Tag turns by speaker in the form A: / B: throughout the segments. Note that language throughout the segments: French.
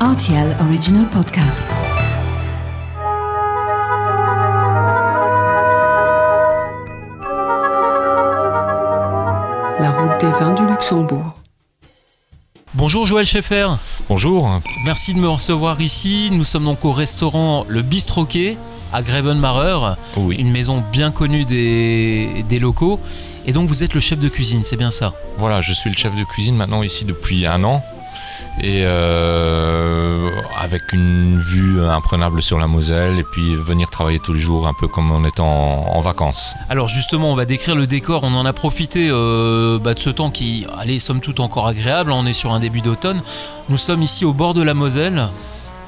A: RTL Original Podcast.
B: La route des vins du Luxembourg.
C: Bonjour Joël Schaeffer.
D: Bonjour.
C: Merci de me recevoir ici. Nous sommes donc au restaurant Le Bistroquet à Grevenmacher,
D: Oui.
C: une maison bien connue des, des locaux. Et donc vous êtes le chef de cuisine, c'est bien ça?
D: Voilà, je suis le chef de cuisine maintenant ici depuis un an. Et euh, avec une vue imprenable sur la Moselle et puis venir travailler tous les jours un peu comme étant en, en vacances.
C: Alors justement, on va décrire le décor. On en a profité euh, bah, de ce temps qui, allez, somme toute encore agréable. On est sur un début d'automne. Nous sommes ici au bord de la Moselle,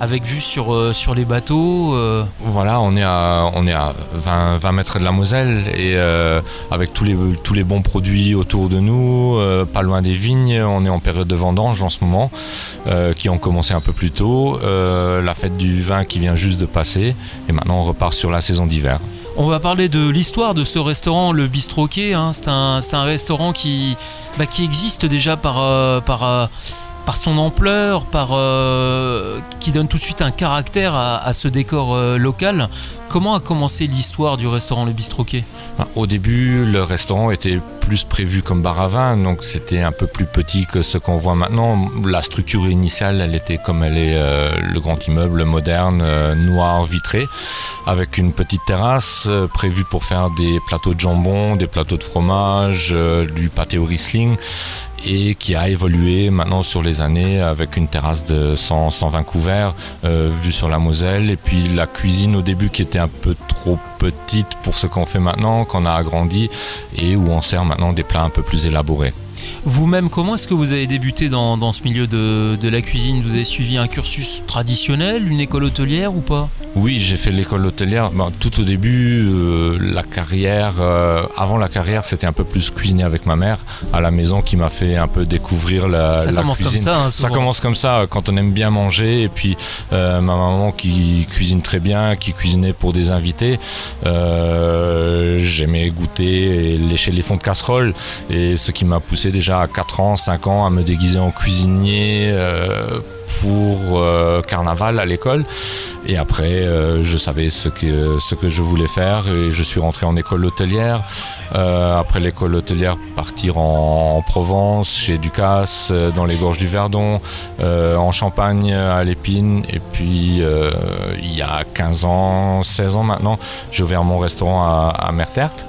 C: avec vue sur, euh, sur les bateaux. euh,
D: Voilà, on est à, on est à 20, 20 mètres de la Moselle et euh, avec tous les, tous les bons produits autour de nous, pas loin des vignes, on est en période de vendange en ce moment, qui ont commencé un peu plus tôt, la fête du vin qui vient juste de passer et maintenant on repart sur la saison d'hiver.
C: On va parler de l'histoire de ce restaurant, le Bistroquet. Hein. C'est un, un restaurant qui, bah, qui existe déjà par, par, par son ampleur, par, euh, qui donne tout de suite un caractère à, ce décor euh, local. Comment a commencé l'histoire du restaurant Le Bistroquet?
D: Ben, Au début, le restaurant était plus prévu comme bar à vin, donc c'était un peu plus petit que ce qu'on voit maintenant. La structure initiale, elle était comme elle est, euh, le grand immeuble moderne, noir, vitré, avec une petite terrasse prévue pour faire des plateaux de jambon, des plateaux de fromage, du pâté au Riesling et qui a évolué maintenant sur les années avec une terrasse de 100, 120 couverts euh, vue sur la Moselle et puis la cuisine au début qui était un peu trop petite pour ce qu'on fait maintenant, qu'on a agrandi et où on sert maintenant des plats un peu plus élaborés.
C: Vous-même, comment est-ce que vous avez débuté dans, ce milieu de la cuisine? Vous avez suivi un cursus traditionnel, une école hôtelière ou pas?
D: Oui, j'ai fait l'école hôtelière. Ben, tout au début, euh, la carrière, euh, avant la carrière, c'était un peu plus cuisiner avec ma mère à la maison qui m'a fait un peu découvrir la,
C: Ça
D: la
C: commence
D: cuisine.
C: comme ça. hein,
D: Ça commence comme ça quand on aime bien manger et puis euh, ma maman qui cuisine très bien, qui cuisinait pour des invités. J'aimais goûter et lécher les fonds de casserole et ce qui m'a poussé déjà à 4 ans, 5 ans à me déguiser en cuisinier pour euh, carnaval à l'école. Et après, euh, je savais ce que, ce que je voulais faire et je suis rentré en école hôtelière. Euh, après l'école hôtelière, partir en, en Provence, chez Ducasse, dans les gorges du Verdon, en Champagne, à l'Épine. Et puis, il y a 15 ans, 16 ans maintenant, j'ai ouvert mon restaurant à, à Mertertre.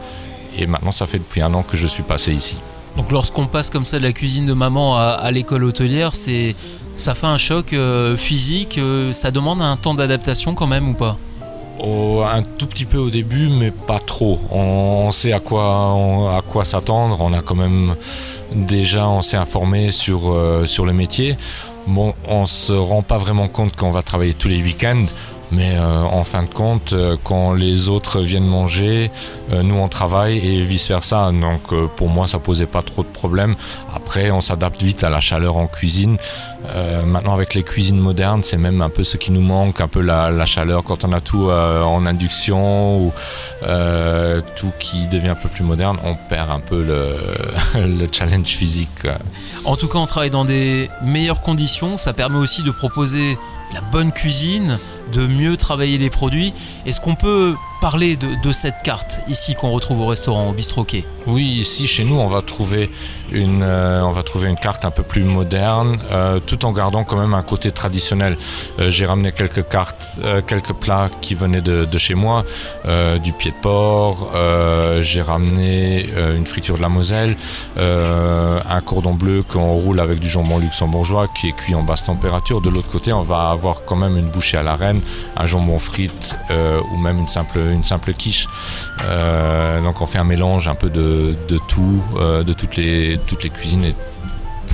D: Et maintenant, ça fait depuis un an que je suis passé ici.
C: Donc lorsqu'on passe comme ça de la cuisine de maman à, l'école hôtelière, c'est ça fait un choc euh, physique. euh, ça demande un temps d'adaptation quand même ou pas?
D: Oh, un tout petit peu au début, mais pas trop. On, sait à quoi, s'attendre. On a quand même déjà, on s'est informé sur, euh, le métier. Bon, on se rend pas vraiment compte qu'on va travailler tous les week-ends. Mais euh, en fin de compte, euh, quand les autres viennent manger, euh, nous on travaille et vice versa. Donc pour moi, ça posait pas trop de problèmes. Après, on s'adapte vite à la chaleur en cuisine. Maintenant, avec les cuisines modernes, c'est même un peu ce qui nous manque, un peu la, chaleur quand on a tout en induction ou tout qui devient un peu plus moderne, on perd un peu le challenge physique.
C: En tout cas, on travaille dans des meilleures conditions. Ça permet aussi de proposer la bonne cuisine, de mieux travailler les produits. Est-ce qu'on peut parler de, cette carte ici qu'on retrouve au restaurant, au bistroquet
D: Oui, ici chez nous, on va trouver une, euh, on va trouver une carte un peu plus moderne, euh, tout en gardant quand même un côté traditionnel. Euh, J'ai ramené quelques cartes, quelques plats qui venaient de, chez moi, du pied de porc. J'ai ramené une friture de la Moselle, un cordon bleu qu'on roule avec du jambon luxembourgeois qui est cuit en basse température. De l'autre côté, on va avoir quand même une bouchée à la reine, un jambon frite ou même une simple, une simple quiche. Euh, donc on fait un mélange un peu de, de tout, euh, de toutes les, toutes les cuisines et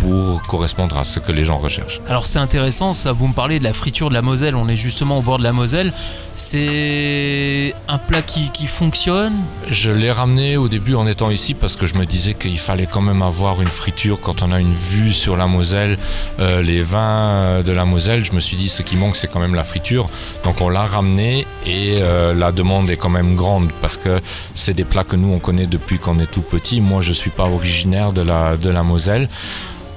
D: pour correspondre à ce que les gens recherchent.
C: Alors c'est intéressant, ça vous me parlez de la friture de la Moselle, on est justement au bord de la Moselle. C'est un plat qui, qui fonctionne?
D: Je l'ai ramené au début en étant ici parce que je me disais qu'il fallait quand même avoir une friture quand on a une vue sur la Moselle, euh, les vins de la Moselle. Je me suis dit ce qui manque c'est quand même la friture. Donc on l'a ramené et euh, la demande est quand même grande parce que c'est des plats que nous on connaît depuis qu'on est tout petit. Moi je suis pas originaire de la, de la Moselle.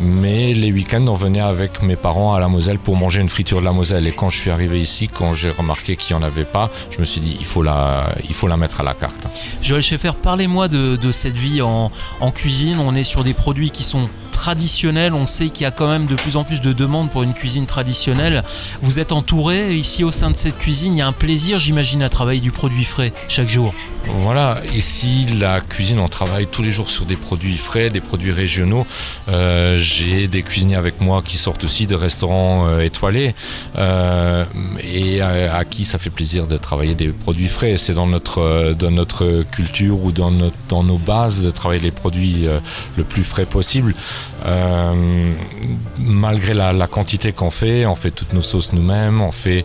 D: Mais les week-ends, on venait avec mes parents à la Moselle pour manger une friture de la Moselle. Et quand je suis arrivé ici, quand j'ai remarqué qu'il n'y en avait pas, je me suis dit, il faut la, il faut la mettre à la carte.
C: Joël Schaeffer, parlez-moi de, de cette vie en, en cuisine. On est sur des produits qui sont traditionnels. On sait qu'il y a quand même de plus en plus de demandes pour une cuisine traditionnelle. Vous êtes entouré ici au sein de cette cuisine. Il y a un plaisir, j'imagine, à travailler du produit frais chaque jour.
D: Voilà, ici, la cuisine, on travaille tous les jours sur des produits frais, des produits régionaux. Euh, J'ai des cuisiniers avec moi qui sortent aussi de restaurants euh, étoilés euh, et à, qui ça fait plaisir de travailler des produits frais. C'est dans notre, euh, dans notre culture ou dans, notre, dans nos bases de travailler les produits le plus frais possible. Malgré la, quantité qu'on fait, on fait toutes nos sauces nous-mêmes, on fait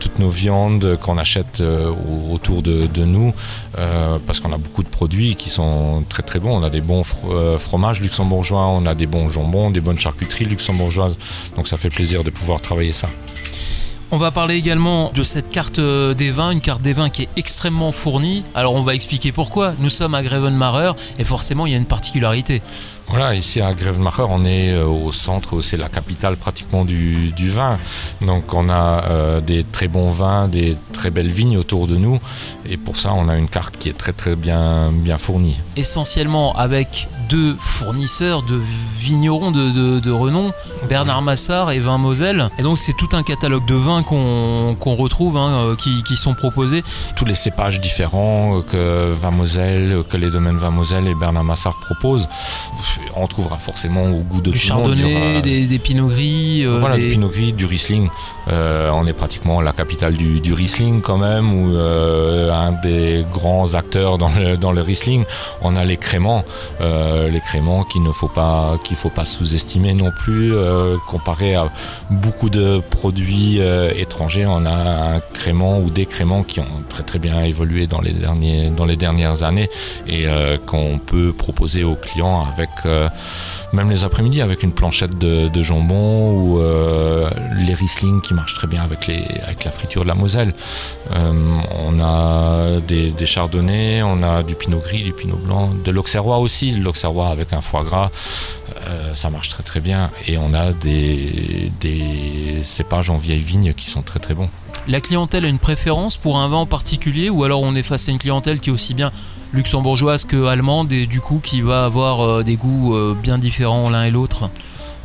D: toutes nos viandes qu'on achète autour de, de nous, parce qu'on a beaucoup de produits qui sont très très bons. On a des bons fr fromages luxembourgeois, on a des bons jambons, des bonnes charcuteries luxembourgeoises, donc ça fait plaisir de pouvoir travailler ça.
C: On va parler également de cette carte euh, des vins, une carte des vins qui est extrêmement fournie. Alors on va expliquer pourquoi. Nous sommes à Grevenmacher et forcément il y a une particularité.
D: Voilà, ici à Grevenmacher, on est euh, au centre, c'est la capitale pratiquement du, du, vin. Donc on a euh, des très bons vins, des très belles vignes autour de nous. Et pour ça, on a une carte qui est très très bien, bien fournie.
C: Essentiellement avec deux fournisseurs de vignerons de, de, de renom, Bernard Massard et Vin Moselle. Et donc c'est tout un catalogue de vins qu'on qu retrouve, hein, qui, qui, sont proposés.
D: Tous les cépages différents que Vin Moselle, que les domaines Vin Moselle et Bernard Massard proposent, on trouvera forcément au goût de
C: du
D: tout
C: chardonnay,
D: le monde.
C: Aura... Des, des pinots gris.
D: Euh, voilà, des... du pinot gris, du Riesling. Euh, on est pratiquement la capitale du, du Riesling quand même, ou euh, un des grands acteurs dans le, dans le Riesling. On a les créments. Euh, les créments qu'il ne faut pas qu'il faut pas sous-estimer non plus euh, comparé à beaucoup de produits euh, étrangers. On a un crément ou des créments qui ont très très bien évolué dans les derniers dans les dernières années et euh, qu'on peut proposer aux clients avec même les après-midi avec une planchette de, jambon ou les Riesling qui marchent très bien avec les avec la friture de la Moselle. On a des, des chardonnays on a du pinot gris du pinot blanc de l'auxerrois aussi avec un foie gras, euh, ça marche très très bien. Et on a des, des cépages en vieille vigne qui sont très très bons.
C: La clientèle a une préférence pour un vin en particulier ou alors on est face à une clientèle qui est aussi bien luxembourgeoise que allemande et du coup qui va avoir euh, des goûts euh, bien différents l'un et l'autre?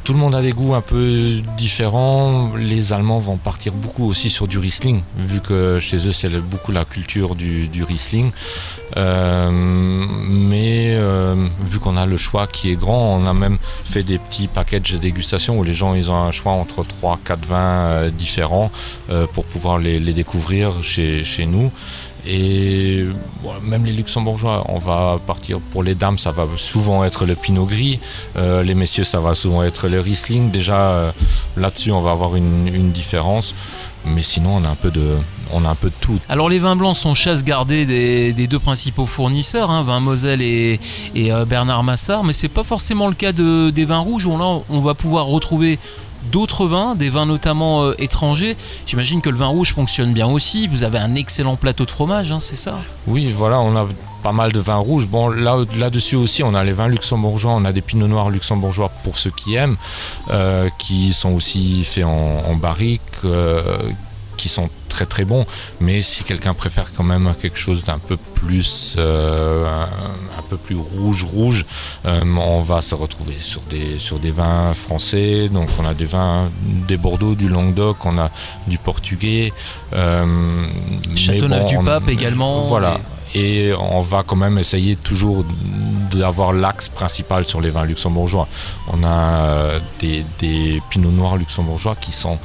D: Tout le monde a des goûts un peu différents. Les Allemands vont partir beaucoup aussi sur du Riesling, vu que chez eux c'est beaucoup la culture du, Riesling. Euh, mais euh, vu qu'on a le choix qui est grand, on a même fait des petits packages de dégustation où les gens ont un choix entre 3-4 vins euh, différents pour pouvoir les, découvrir chez nous. Et même les luxembourgeois, on va partir pour les dames, ça va souvent être le pinot gris. Euh, les messieurs, ça va souvent être le Riesling. Déjà, euh, là-dessus, on va avoir une, différence. Mais sinon, on a un peu de, on a un peu de tout.
C: Alors, les vins blancs sont chasse gardée des, deux principaux fournisseurs, hein, Vin Moselle et, euh, Bernard Massard. Mais c'est pas forcément le cas de, des vins rouges. Où là, on va pouvoir retrouver d'autres vins, des vins notamment euh, étrangers. J'imagine que le vin rouge fonctionne bien aussi. Vous avez un excellent plateau de fromage, hein, c'est ça?
D: Oui, voilà, on a pas mal de vins rouges. Bon, là, là-dessus aussi, on a les vins luxembourgeois, on a des pinots noirs luxembourgeois pour ceux qui aiment, euh, qui sont aussi faits en, barrique, euh, qui sont très très bons mais si quelqu'un préfère quand même quelque chose d'un peu plus euh, un, peu plus rouge rouge euh, on va se retrouver sur des sur des vins français. Donc on a des vins des bordeaux du languedoc on a du portugais
C: euh, châteauneuf bon, du pape également
D: voilà. et... et on va quand même essayer toujours d'avoir l'axe principal sur les vins luxembourgeois. On a euh, des, des pinots noirs luxembourgeois qui sont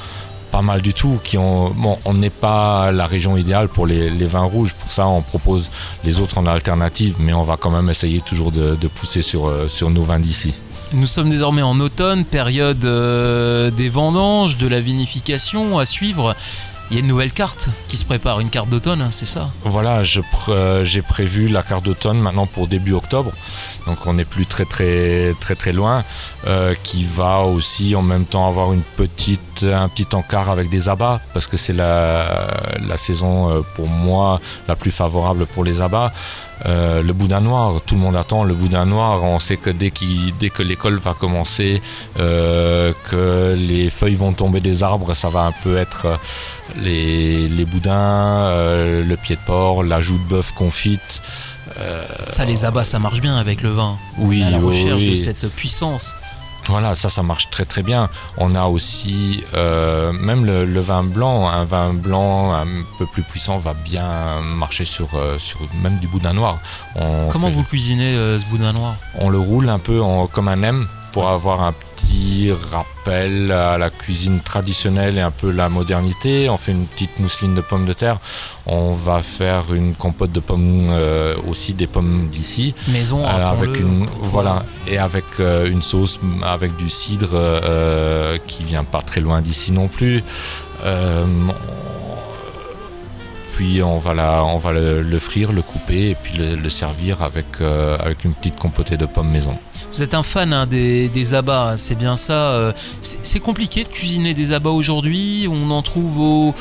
D: pas mal du tout qui on n'est pas la région idéale pour les, vins rouges. Pour ça on propose les autres en alternative mais on va quand même essayer toujours de, pousser sur, euh, sur nos vins d'ici.
C: Nous sommes désormais en automne période euh, des vendanges de la vinification à suivre il y a une nouvelle carte qui se prépare, une carte d'automne, hein, c'est ça
D: Voilà, j'ai pr prévu la carte d'automne maintenant pour début octobre, donc on n'est plus très très très très loin, euh, qui va aussi en même temps avoir une petite, un petit encart avec des abats, parce que c'est la, la saison euh, pour moi la plus favorable pour les abats. Euh, le boudin noir, tout le monde attend le boudin noir. On sait que dès, dès que l'école va commencer, euh, que les feuilles vont tomber des arbres, ça va un peu être euh, les, les boudins, le pied de porc, la joue de bœuf confite.
C: ça les abat, ça marche bien avec le vin.
D: Oui,
C: à la
D: oui,
C: recherche
D: oui.
C: de cette puissance.
D: Voilà, ça, ça marche très très bien. On a aussi euh, même le, le vin blanc, un vin blanc un peu plus puissant va bien marcher sur, euh, sur même du boudin noir. On
C: Comment
D: fait-
C: vous le cuisinez euh, ce boudin noir?
D: On le roule un peu en- comme un M pour avoir un petit rappel à la cuisine traditionnelle et un peu la modernité. On fait une petite mousseline de pommes de terre. On va faire une compote de pommes, euh, aussi des pommes d'ici.
C: Maison
D: Euh,
C: rappelons-le.
D: avec une voilà et avec euh, une sauce avec du cidre euh, qui vient pas très loin d'ici non plus on va on va le, frire le couper et puis le, servir avec euh, avec une petite compotée de pommes maison
C: Vous êtes un fan hein, des, des abats, c'est bien ça. euh, c'est compliqué de cuisiner des abats aujourd'hui. On en trouve au-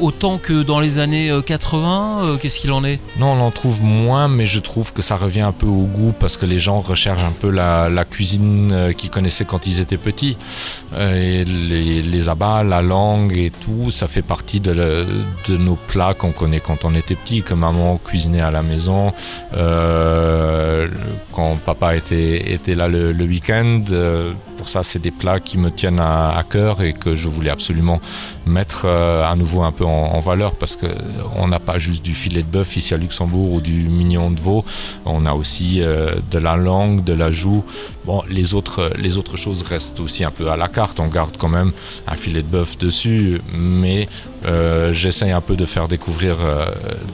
C: autant que dans les années euh, 80. euh, Qu'est-ce qu'il en est?
D: Non, on en trouve moins, mais je trouve que ça revient un peu au goût parce que les gens recherchent un peu la, cuisine euh, qu'ils connaissaient quand ils étaient petits. Euh, et les, abats, la langue et tout, ça fait partie de, nos plats qu'on connaît quand on était petit, que maman cuisinait à la maison, euh, quand papa était, là le, week-end. euh, pour ça, c'est des plats qui me tiennent à, à cœur et que je voulais absolument mettre euh, à nouveau un peu en, valeur parce que on n'a pas juste du filet de bœuf ici à Luxembourg ou du mignon de veau, on a aussi euh, de la langue, de la joue. Bon, les autres, les autres choses restent aussi un peu à la carte, on garde quand même un filet de bœuf dessus, mais euh, j'essaye un peu de faire découvrir euh,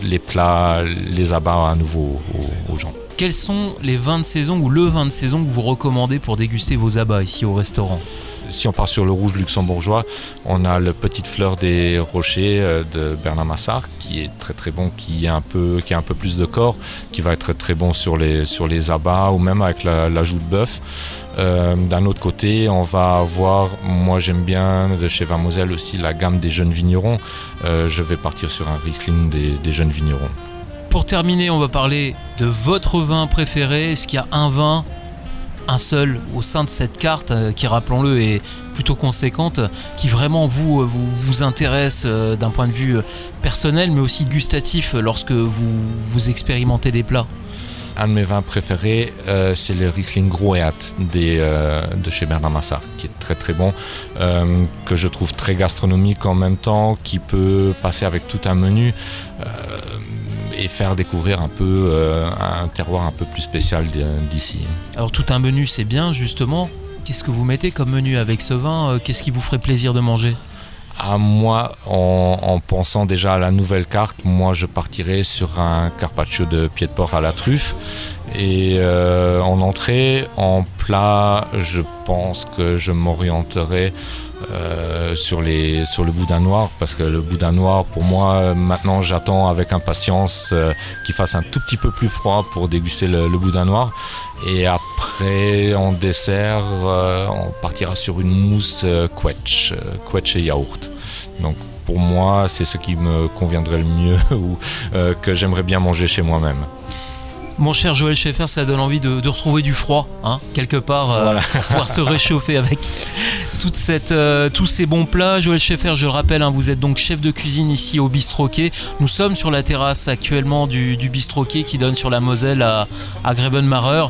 D: les plats, les abats à nouveau aux, aux gens.
C: Quels sont les vins de saison ou le vin de saison que vous recommandez pour déguster vos abats ici au restaurant?
D: Si on part sur le rouge luxembourgeois, on a le Petite Fleur des Rochers euh, de Bernard Massard qui est très très bon, qui, est un peu, qui a un peu plus de corps, qui va être très bon sur les, sur les abats ou même avec la, la joue de bœuf. Euh, D'un autre côté, on va avoir, moi j'aime bien de chez Van Moselle aussi la gamme des jeunes vignerons. Euh, je vais partir sur un Riesling des jeunes vignerons.
C: Pour terminer, on va parler de votre vin préféré. Est-ce qu'il y a un vin, un seul, au sein de cette carte, euh, qui, rappelons-le, est plutôt conséquente, qui vraiment vous, euh, vous, intéresse euh, d'un point de vue personnel, mais aussi gustatif, lorsque vous, vous expérimentez des plats.
D: Un de mes vins préférés, c'est le Riesling Groeat des, de chez Bernard Massard, qui est très très bon, que je trouve très gastronomique en même temps, qui peut passer avec tout un menu et faire découvrir un peu euh, un terroir un peu plus spécial d'ici.
C: Alors tout un menu, c'est bien, justement. Qu'est-ce que vous mettez comme menu avec ce vin Euh, Qu'est-ce qui vous ferait plaisir de manger?
D: À moi, en, en pensant déjà à la nouvelle carte, moi je partirais sur un carpaccio de pied de porc à la truffe. Et euh, en entrée, en plat, je pense que je m'orienterai euh, sur, sur le boudin noir parce que le boudin noir, pour moi, maintenant j'attends avec impatience euh, qu'il fasse un tout petit peu plus froid pour déguster le, le boudin noir. Et après, en dessert, on partira sur une mousse quetch, quetch et yaourt. Donc pour moi, c'est ce qui me conviendrait le mieux ou que j'aimerais bien manger chez moi-même.
C: Mon cher Joël Schaeffer, ça donne envie de, de retrouver du froid, hein, quelque part, euh,
D: Voilà.
C: pour pouvoir se réchauffer avec toute cette, euh, tous ces bons plats. Joël Schaeffer, je le rappelle, hein, vous êtes donc chef de cuisine ici au Bistroquet. Nous sommes sur la terrasse actuellement du, du Bistroquet qui donne sur la Moselle à, à Grevenmacher.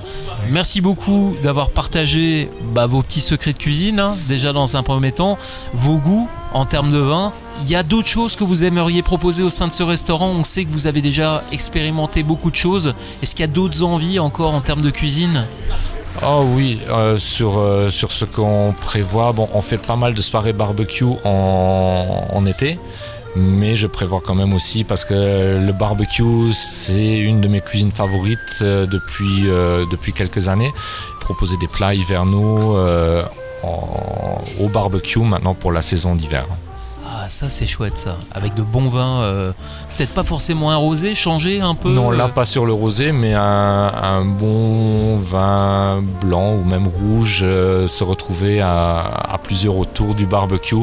C: Merci beaucoup d'avoir partagé bah, vos petits secrets de cuisine, hein, déjà dans un premier temps, vos goûts en termes de vin. Il y a d'autres choses que vous aimeriez proposer au sein de ce restaurant On sait que vous avez déjà expérimenté beaucoup de choses. Est-ce qu'il y a d'autres envies encore en termes de cuisine?
D: Oh oui, euh, sur, euh, sur ce qu'on prévoit, on fait pas mal de soirées barbecue en, en été, mais je prévois quand même aussi parce que le barbecue, c'est une de mes cuisines favorites euh, depuis, depuis quelques années. Proposer des plats hivernaux en- au barbecue maintenant pour la saison d'hiver.
C: Ah, ça c'est chouette ça. Avec de bons vins, euh, peut-être pas forcément un rosé, changer un peu.
D: Non, là
C: euh,
D: pas sur le rosé, mais un, un bon vin blanc ou même rouge, euh, se retrouver à, à plusieurs autour du barbecue,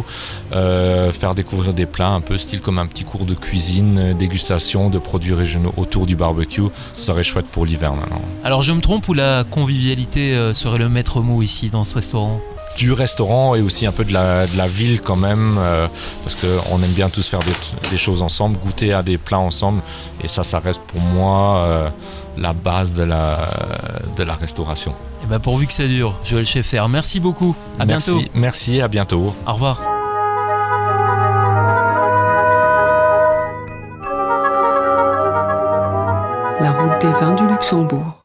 D: euh, faire découvrir des plats un peu style comme un petit cours de cuisine, dégustation de produits régionaux autour du barbecue, ça serait chouette pour l'hiver maintenant.
C: Alors je me trompe ou la convivialité serait le maître mot ici dans ce restaurant?
D: Du restaurant et aussi un peu de la, de la ville quand même, euh, parce qu'on aime bien tous faire des, des, choses ensemble, goûter à des plats ensemble, et ça, ça reste pour moi euh, la base de la, de la restauration.
C: Et ben pourvu que ça dure, Joël Schaeffer, merci beaucoup, à
D: merci,
C: bientôt.
D: Merci, à bientôt.
C: Au revoir.
B: La route des vins du Luxembourg.